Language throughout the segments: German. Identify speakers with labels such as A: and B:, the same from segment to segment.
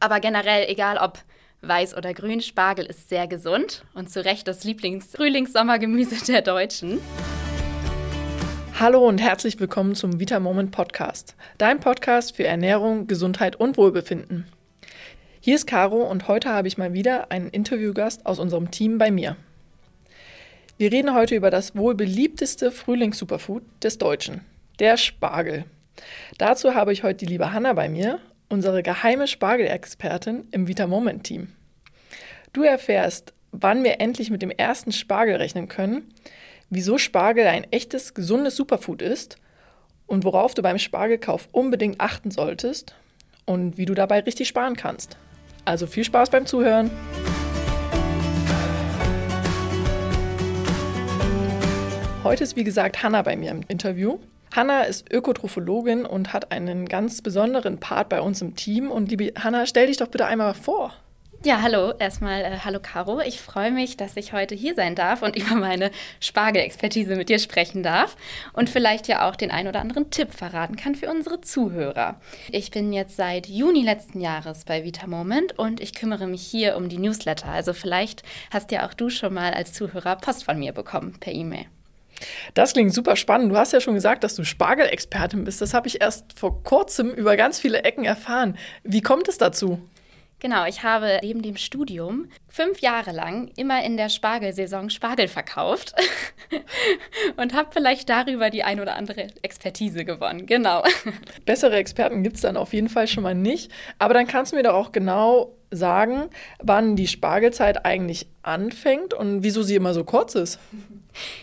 A: Aber generell, egal ob weiß oder grün, Spargel ist sehr gesund und zu Recht das Lieblings-Frühlings-Sommergemüse der Deutschen.
B: Hallo und herzlich willkommen zum Vita Moment Podcast, dein Podcast für Ernährung, Gesundheit und Wohlbefinden. Hier ist Caro und heute habe ich mal wieder einen Interviewgast aus unserem Team bei mir. Wir reden heute über das wohl beliebteste Frühlings-Superfood des Deutschen, der Spargel. Dazu habe ich heute die liebe Hanna bei mir unsere geheime Spargelexpertin im Vita Moment Team. Du erfährst, wann wir endlich mit dem ersten Spargel rechnen können, wieso Spargel ein echtes, gesundes Superfood ist und worauf du beim Spargelkauf unbedingt achten solltest und wie du dabei richtig sparen kannst. Also viel Spaß beim Zuhören! Heute ist wie gesagt Hanna bei mir im Interview. Hanna ist Ökotrophologin und hat einen ganz besonderen Part bei uns im Team. Und liebe Hanna, stell dich doch bitte einmal vor.
A: Ja, hallo, erstmal äh, hallo Caro. Ich freue mich, dass ich heute hier sein darf und über meine Spargelexpertise mit dir sprechen darf und vielleicht ja auch den ein oder anderen Tipp verraten kann für unsere Zuhörer. Ich bin jetzt seit Juni letzten Jahres bei Vita Moment und ich kümmere mich hier um die Newsletter. Also vielleicht hast ja auch du schon mal als Zuhörer Post von mir bekommen per E-Mail.
B: Das klingt super spannend. Du hast ja schon gesagt, dass du Spargelexpertin bist. Das habe ich erst vor kurzem über ganz viele Ecken erfahren. Wie kommt es dazu?
A: Genau, ich habe neben dem Studium fünf Jahre lang immer in der Spargelsaison Spargel verkauft und habe vielleicht darüber die ein oder andere Expertise gewonnen. Genau.
B: Bessere Experten gibt es dann auf jeden Fall schon mal nicht. Aber dann kannst du mir doch auch genau sagen, wann die Spargelzeit eigentlich anfängt und wieso sie immer so kurz ist.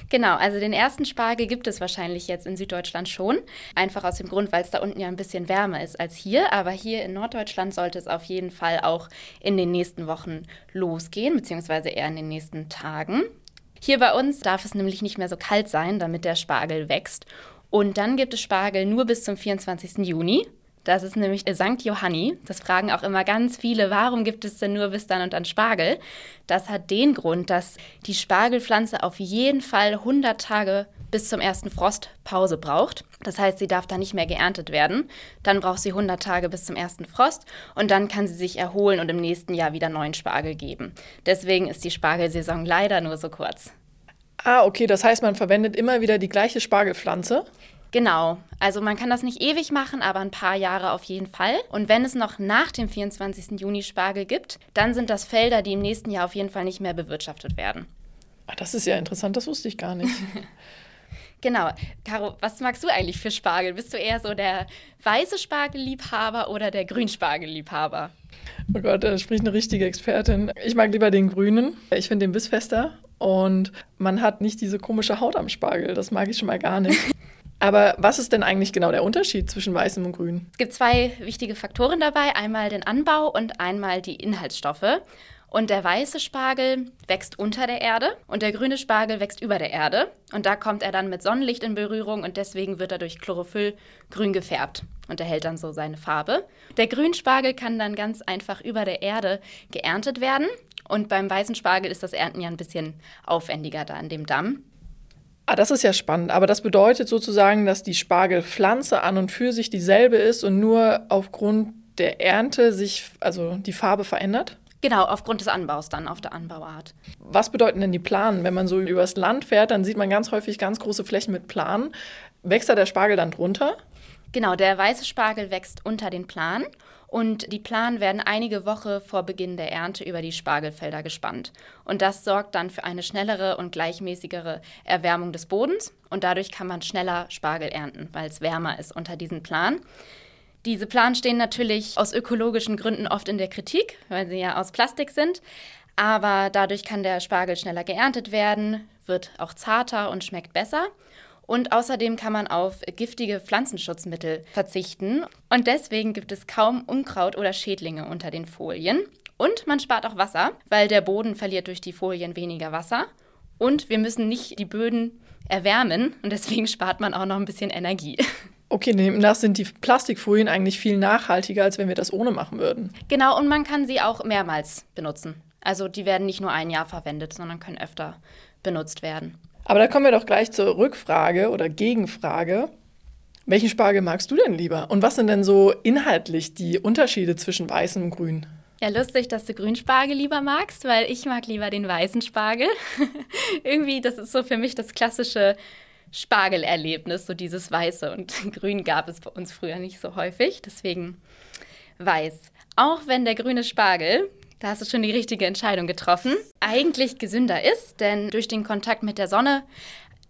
A: Genau, also den ersten Spargel gibt es wahrscheinlich jetzt in Süddeutschland schon. Einfach aus dem Grund, weil es da unten ja ein bisschen wärmer ist als hier. Aber hier in Norddeutschland sollte es auf jeden Fall auch in den nächsten Wochen losgehen, beziehungsweise eher in den nächsten Tagen. Hier bei uns darf es nämlich nicht mehr so kalt sein, damit der Spargel wächst. Und dann gibt es Spargel nur bis zum 24. Juni. Das ist nämlich St. Johanni. Das fragen auch immer ganz viele, warum gibt es denn nur bis dann und dann Spargel? Das hat den Grund, dass die Spargelpflanze auf jeden Fall 100 Tage bis zum ersten Frost Pause braucht. Das heißt, sie darf da nicht mehr geerntet werden. Dann braucht sie 100 Tage bis zum ersten Frost und dann kann sie sich erholen und im nächsten Jahr wieder neuen Spargel geben. Deswegen ist die Spargelsaison leider nur so kurz.
B: Ah, okay, das heißt, man verwendet immer wieder die gleiche Spargelpflanze?
A: Genau. Also man kann das nicht ewig machen, aber ein paar Jahre auf jeden Fall. Und wenn es noch nach dem 24. Juni Spargel gibt, dann sind das Felder, die im nächsten Jahr auf jeden Fall nicht mehr bewirtschaftet werden.
B: Ach, das ist ja interessant, das wusste ich gar nicht.
A: Genau. Caro, was magst du eigentlich für Spargel? Bist du eher so der weiße Spargelliebhaber oder der Grünspargelliebhaber?
B: Oh Gott, da spricht eine richtige Expertin. Ich mag lieber den grünen. Ich finde den bissfester und man hat nicht diese komische Haut am Spargel. Das mag ich schon mal gar nicht. Aber was ist denn eigentlich genau der Unterschied zwischen weißem und grün?
A: Es gibt zwei wichtige Faktoren dabei, einmal den Anbau und einmal die Inhaltsstoffe. Und der weiße Spargel wächst unter der Erde und der grüne Spargel wächst über der Erde. Und da kommt er dann mit Sonnenlicht in Berührung und deswegen wird er durch Chlorophyll grün gefärbt und erhält dann so seine Farbe. Der Grünspargel kann dann ganz einfach über der Erde geerntet werden. Und beim weißen Spargel ist das Ernten ja ein bisschen aufwendiger da in dem Damm.
B: Ah, das ist ja spannend. Aber das bedeutet sozusagen, dass die Spargelpflanze an und für sich dieselbe ist und nur aufgrund der Ernte sich, also die Farbe verändert?
A: Genau, aufgrund des Anbaus dann, auf der Anbauart.
B: Was bedeuten denn die Planen? Wenn man so übers Land fährt, dann sieht man ganz häufig ganz große Flächen mit Planen. Wächst da der Spargel dann drunter?
A: Genau, der weiße Spargel wächst unter den Planen und die Planen werden einige Wochen vor Beginn der Ernte über die Spargelfelder gespannt. Und das sorgt dann für eine schnellere und gleichmäßigere Erwärmung des Bodens und dadurch kann man schneller Spargel ernten, weil es wärmer ist unter diesen Planen. Diese Planen stehen natürlich aus ökologischen Gründen oft in der Kritik, weil sie ja aus Plastik sind. Aber dadurch kann der Spargel schneller geerntet werden, wird auch zarter und schmeckt besser. Und außerdem kann man auf giftige Pflanzenschutzmittel verzichten. Und deswegen gibt es kaum Unkraut oder Schädlinge unter den Folien. Und man spart auch Wasser, weil der Boden verliert durch die Folien weniger Wasser. Und wir müssen nicht die Böden erwärmen und deswegen spart man auch noch ein bisschen Energie.
B: Okay, demnach sind die Plastikfolien eigentlich viel nachhaltiger, als wenn wir das ohne machen würden.
A: Genau, und man kann sie auch mehrmals benutzen. Also die werden nicht nur ein Jahr verwendet, sondern können öfter benutzt werden.
B: Aber da kommen wir doch gleich zur Rückfrage oder Gegenfrage. Welchen Spargel magst du denn lieber? Und was sind denn so inhaltlich die Unterschiede zwischen weißem und grün?
A: Ja, lustig, dass du Grünspargel lieber magst, weil ich mag lieber den weißen Spargel. Irgendwie, das ist so für mich das klassische Spargelerlebnis, so dieses Weiße. Und Grün gab es bei uns früher nicht so häufig, deswegen weiß. Auch wenn der grüne Spargel, da hast du schon die richtige Entscheidung getroffen, eigentlich gesünder ist, denn durch den Kontakt mit der Sonne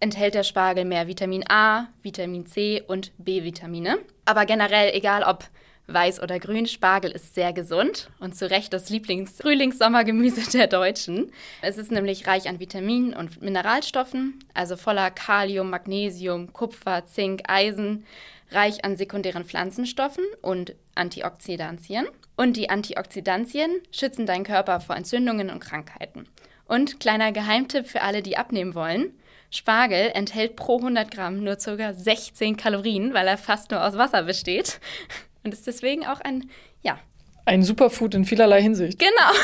A: enthält der Spargel mehr Vitamin A, Vitamin C und B-Vitamine. Aber generell, egal ob weiß oder grün, Spargel ist sehr gesund und zu Recht das Lieblings-Frühlings-Sommergemüse der Deutschen. Es ist nämlich reich an Vitaminen und Mineralstoffen, also voller Kalium, Magnesium, Kupfer, Zink, Eisen, reich an sekundären Pflanzenstoffen und Antioxidantien. Und die Antioxidantien schützen deinen Körper vor Entzündungen und Krankheiten. Und kleiner Geheimtipp für alle, die abnehmen wollen. Spargel enthält pro 100 Gramm nur ca. 16 Kalorien, weil er fast nur aus Wasser besteht. Und ist deswegen auch ein, ja.
B: Ein Superfood in vielerlei Hinsicht.
A: Genau.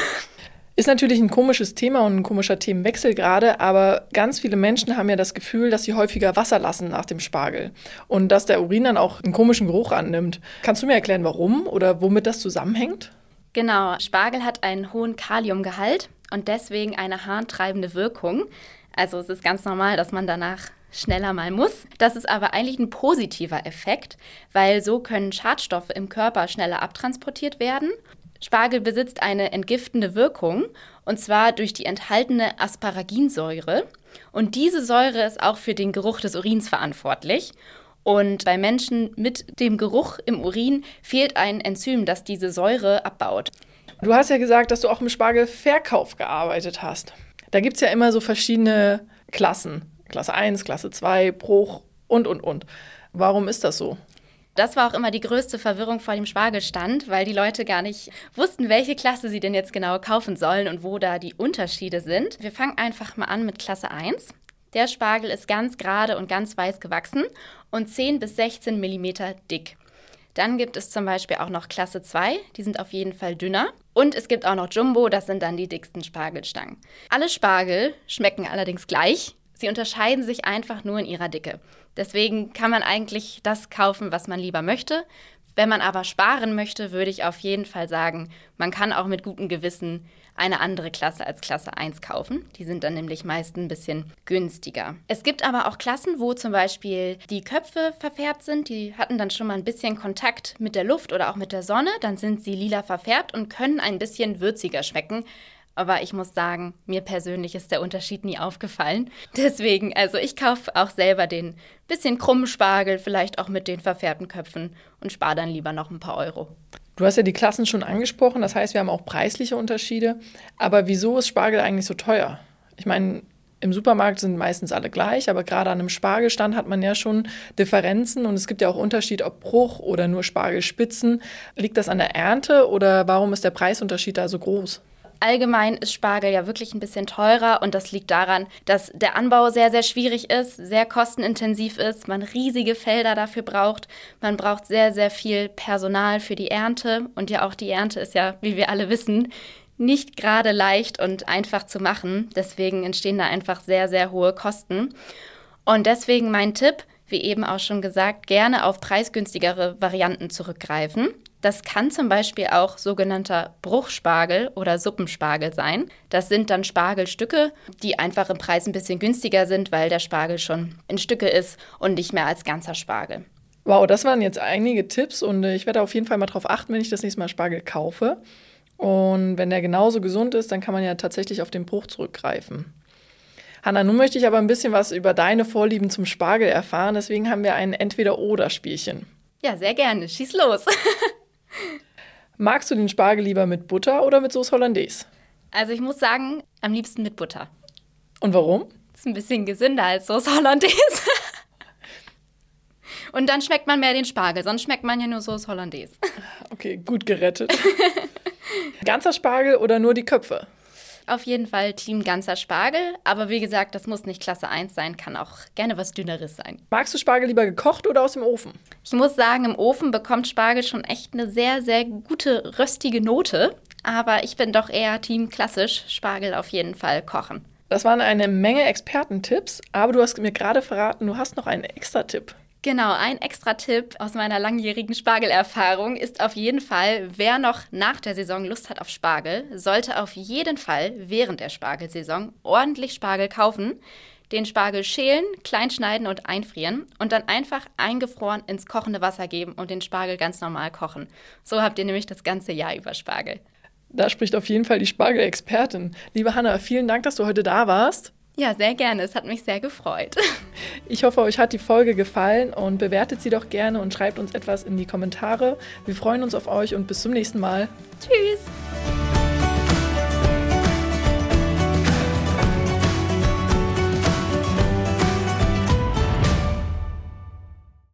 B: Ist natürlich ein komisches Thema und ein komischer Themenwechsel gerade, aber ganz viele Menschen haben ja das Gefühl, dass sie häufiger Wasser lassen nach dem Spargel und dass der Urin dann auch einen komischen Geruch annimmt. Kannst du mir erklären, warum oder womit das zusammenhängt?
A: Genau, Spargel hat einen hohen Kaliumgehalt und deswegen eine harntreibende Wirkung. Also es ist ganz normal, dass man danach schneller mal muss. Das ist aber eigentlich ein positiver Effekt, weil so können Schadstoffe im Körper schneller abtransportiert werden Spargel besitzt eine entgiftende Wirkung und zwar durch die enthaltene Asparaginsäure. Und diese Säure ist auch für den Geruch des Urins verantwortlich. Und bei Menschen mit dem Geruch im Urin fehlt ein Enzym, das diese Säure abbaut.
B: Du hast ja gesagt, dass du auch im Spargelverkauf gearbeitet hast. Da gibt es ja immer so verschiedene Klassen. Klasse 1, Klasse 2, Bruch und, und, und. Warum ist das so?
A: Das war auch immer die größte Verwirrung vor dem Spargelstand, weil die Leute gar nicht wussten, welche Klasse sie denn jetzt genau kaufen sollen und wo da die Unterschiede sind. Wir fangen einfach mal an mit Klasse 1. Der Spargel ist ganz gerade und ganz weiß gewachsen und 10 bis 16 Millimeter dick. Dann gibt es zum Beispiel auch noch Klasse 2, die sind auf jeden Fall dünner. Und es gibt auch noch Jumbo, das sind dann die dicksten Spargelstangen. Alle Spargel schmecken allerdings gleich. Sie unterscheiden sich einfach nur in ihrer Dicke. Deswegen kann man eigentlich das kaufen, was man lieber möchte. Wenn man aber sparen möchte, würde ich auf jeden Fall sagen, man kann auch mit gutem Gewissen eine andere Klasse als Klasse 1 kaufen. Die sind dann nämlich meist ein bisschen günstiger. Es gibt aber auch Klassen, wo zum Beispiel die Köpfe verfärbt sind. Die hatten dann schon mal ein bisschen Kontakt mit der Luft oder auch mit der Sonne. Dann sind sie lila verfärbt und können ein bisschen würziger schmecken. Aber ich muss sagen, mir persönlich ist der Unterschied nie aufgefallen. Deswegen, also ich kaufe auch selber den bisschen krummen Spargel, vielleicht auch mit den verfärbten Köpfen und spare dann lieber noch ein paar Euro.
B: Du hast ja die Klassen schon angesprochen, das heißt, wir haben auch preisliche Unterschiede. Aber wieso ist Spargel eigentlich so teuer? Ich meine, im Supermarkt sind meistens alle gleich, aber gerade an einem Spargelstand hat man ja schon Differenzen und es gibt ja auch Unterschied, ob Bruch oder nur Spargelspitzen. Liegt das an der Ernte oder warum ist der Preisunterschied da so groß?
A: Allgemein ist Spargel ja wirklich ein bisschen teurer und das liegt daran, dass der Anbau sehr, sehr schwierig ist, sehr kostenintensiv ist, man riesige Felder dafür braucht, man braucht sehr, sehr viel Personal für die Ernte und ja auch die Ernte ist ja, wie wir alle wissen, nicht gerade leicht und einfach zu machen. Deswegen entstehen da einfach sehr, sehr hohe Kosten. Und deswegen mein Tipp, wie eben auch schon gesagt, gerne auf preisgünstigere Varianten zurückgreifen. Das kann zum Beispiel auch sogenannter Bruchspargel oder Suppenspargel sein. Das sind dann Spargelstücke, die einfach im Preis ein bisschen günstiger sind, weil der Spargel schon in Stücke ist und nicht mehr als ganzer Spargel.
B: Wow, das waren jetzt einige Tipps und äh, ich werde auf jeden Fall mal darauf achten, wenn ich das nächste Mal Spargel kaufe. Und wenn der genauso gesund ist, dann kann man ja tatsächlich auf den Bruch zurückgreifen. Hanna, nun möchte ich aber ein bisschen was über deine Vorlieben zum Spargel erfahren. Deswegen haben wir ein Entweder-Oder-Spielchen.
A: Ja, sehr gerne. Schieß los.
B: Magst du den Spargel lieber mit Butter oder mit Sauce Hollandaise?
A: Also ich muss sagen, am liebsten mit Butter.
B: Und warum?
A: Ist ein bisschen gesünder als Sauce Hollandaise. Und dann schmeckt man mehr den Spargel, sonst schmeckt man ja nur Sauce Hollandaise.
B: Okay, gut gerettet. Ganzer Spargel oder nur die Köpfe?
A: Auf jeden Fall Team ganzer Spargel. Aber wie gesagt, das muss nicht Klasse 1 sein, kann auch gerne was Dünneres sein.
B: Magst du Spargel lieber gekocht oder aus dem Ofen?
A: Ich muss sagen, im Ofen bekommt Spargel schon echt eine sehr, sehr gute röstige Note. Aber ich bin doch eher Team klassisch. Spargel auf jeden Fall kochen.
B: Das waren eine Menge Expertentipps, aber du hast mir gerade verraten, du hast noch einen extra Tipp.
A: Genau, ein extra Tipp aus meiner langjährigen Spargelerfahrung ist auf jeden Fall, wer noch nach der Saison Lust hat auf Spargel, sollte auf jeden Fall während der Spargelsaison ordentlich Spargel kaufen, den Spargel schälen, kleinschneiden und einfrieren und dann einfach eingefroren ins kochende Wasser geben und den Spargel ganz normal kochen. So habt ihr nämlich das ganze Jahr über Spargel.
B: Da spricht auf jeden Fall die Spargelexpertin. Liebe Hanna, vielen Dank, dass du heute da warst.
A: Ja, sehr gerne. Es hat mich sehr gefreut.
B: Ich hoffe, euch hat die Folge gefallen und bewertet sie doch gerne und schreibt uns etwas in die Kommentare. Wir freuen uns auf euch und bis zum nächsten Mal.
A: Tschüss.